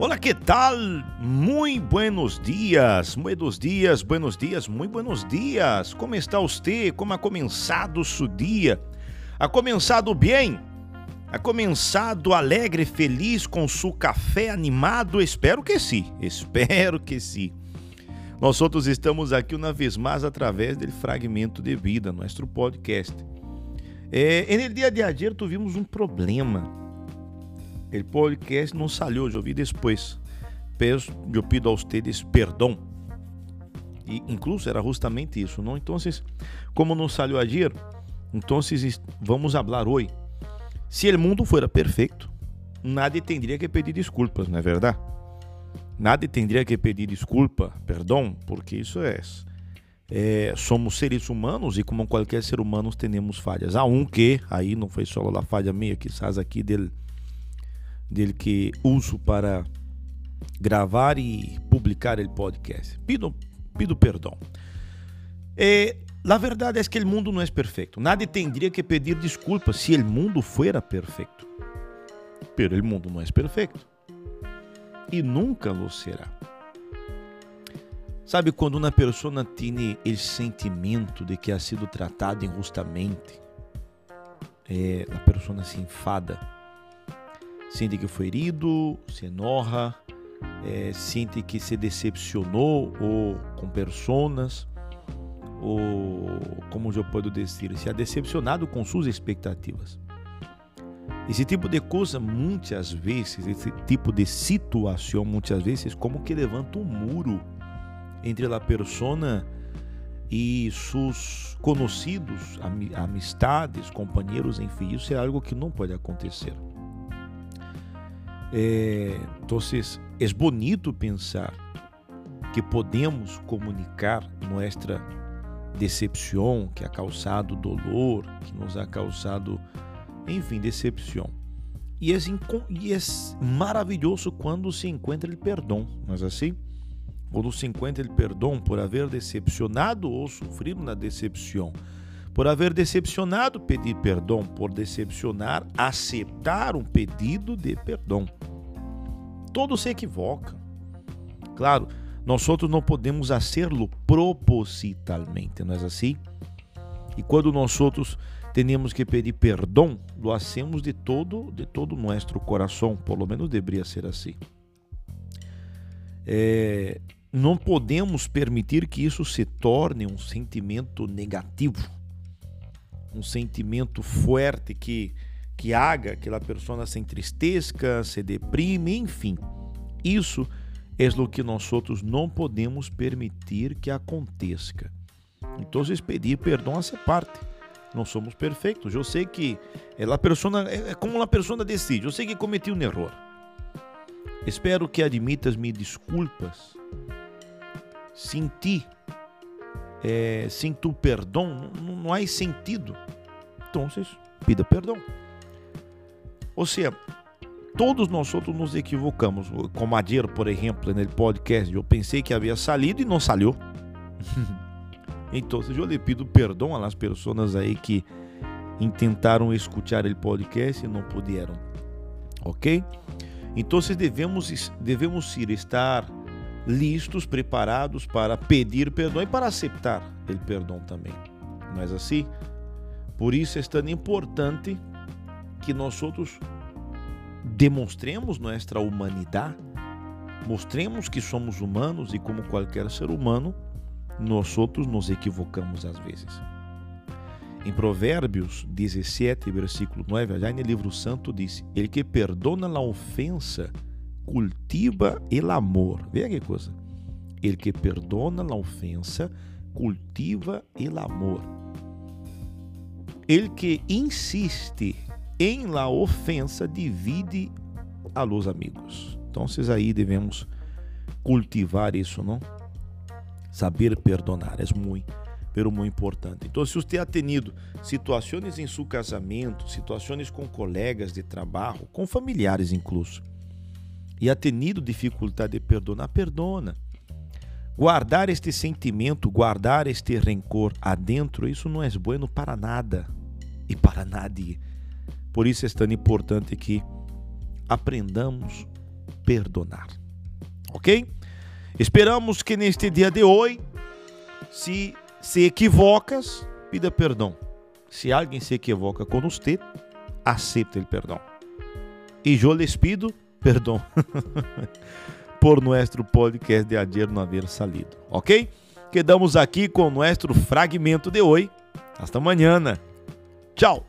Olá, que tal? Muy buenos dias, buenos dias, buenos dias, muy buenos dias. Como está você? Como ha começado seu dia? Ha começado bem? Ha começado alegre, feliz, com seu café animado? Espero que sim, espero que sim. Nós outros estamos aqui uma vez mais através do Fragmento de Vida, nosso podcast. É, no dia de ayer tivemos um problema o podcast não salió, eu vi depois. Peço, eu pido a vocês perdão. E incluso era justamente isso, não? Então, como não salió ayer, então vamos falar hoje. Se o mundo fuera perfeito, nadie tendría que pedir desculpas, não é verdade? Nadie tendría que pedir desculpa, perdão, porque isso é, é, somos seres humanos e como qualquer ser humano temos falhas. Há um que, aí não foi só a falha minha, quizás aqui dele dele que uso para gravar e publicar o podcast. Pido, pido perdão. Eh, a verdade é que o mundo não é perfeito. Nadie teria que pedir desculpas se o mundo fuera perfeito. Pero o mundo não é perfeito. E nunca lo será. Sabe quando uma pessoa tem o sentimento de que ha sido tratada injustamente, é, a pessoa se enfada sente que foi herido, se enoja, é, sente que se decepcionou ou com pessoas, ou como eu posso dizer, se ha decepcionado com suas expectativas. Esse tipo de coisa, muitas vezes, esse tipo de situação, muitas vezes, como que levanta um muro entre a persona e seus conhecidos, amistades, companheiros, enfim, isso é algo que não pode acontecer. É, então, é bonito pensar que podemos comunicar nossa decepção, que ha causado dolor, que nos ha causado, enfim, decepção. E é, e é maravilhoso quando se encontra o perdão, mas assim, quando se encontra o perdão por haver decepcionado ou sofrido na decepção por haver decepcionado, pedir perdão, por decepcionar, aceitar um pedido de perdão. Todos se equivocam. Claro, nós outros não podemos hacerlo propositalmente, não é assim? E quando nós outros temos que pedir perdão, lo hacemos de todo, de todo nosso coração, por lo menos deveria ser assim. É, não podemos permitir que isso se torne um sentimento negativo um sentimento forte que que haga que a pessoa se entristeça, se deprime, enfim. Isso é o que nós outros não podemos permitir que aconteça. Então, pedir perdão a essa parte. Não somos perfeitos. Eu sei que a pessoa é como a pessoa decide. Eu sei que cometi um erro. Espero que admitas me desculpas. Senti é, sem tu perdão, não, não há sentido. Então, pida perdão. Ou seja, todos nós outros nos equivocamos. Como ayer, por exemplo, no podcast, eu pensei que havia salido e não saiu. então, eu lhe pido perdão às pessoas aí que tentaram escutar o podcast e não puderam. Ok? Então, devemos, devemos ir estar listos, preparados para pedir perdão e para aceitar o perdão também. Não é assim? Por isso é tão importante que nós outros demonstremos nossa humanidade, mostremos que somos humanos e como qualquer ser humano, nós outros nos equivocamos às vezes. Em Provérbios 17, versículo 9, já no livro santo diz: Ele que perdona a ofensa cultiva el amor. Veja que coisa. Ele que perdona a ofensa cultiva el amor. Ele que insiste em la ofensa divide a los amigos. Então, aí devemos cultivar isso, não? Saber perdonar é muito, pero muito importante. Então, se você ha tenido situações em seu casamento, situações com colegas de trabalho, com familiares incluso, e ha tenido dificuldade de perdonar, perdona. Guardar este sentimento, guardar este rencor adentro, isso não é bueno para nada e para nadie. Por isso é tão importante que aprendamos perdonar. Ok? Esperamos que neste dia de hoje, se se equivocas, pida perdão. Se alguém se equivoca com você, aceite o perdão. E eu lhes pido perdão por nosso podcast de ayer não haver salido, ok? Quedamos aqui com nosso fragmento de hoje. Hasta amanhã. Tchau!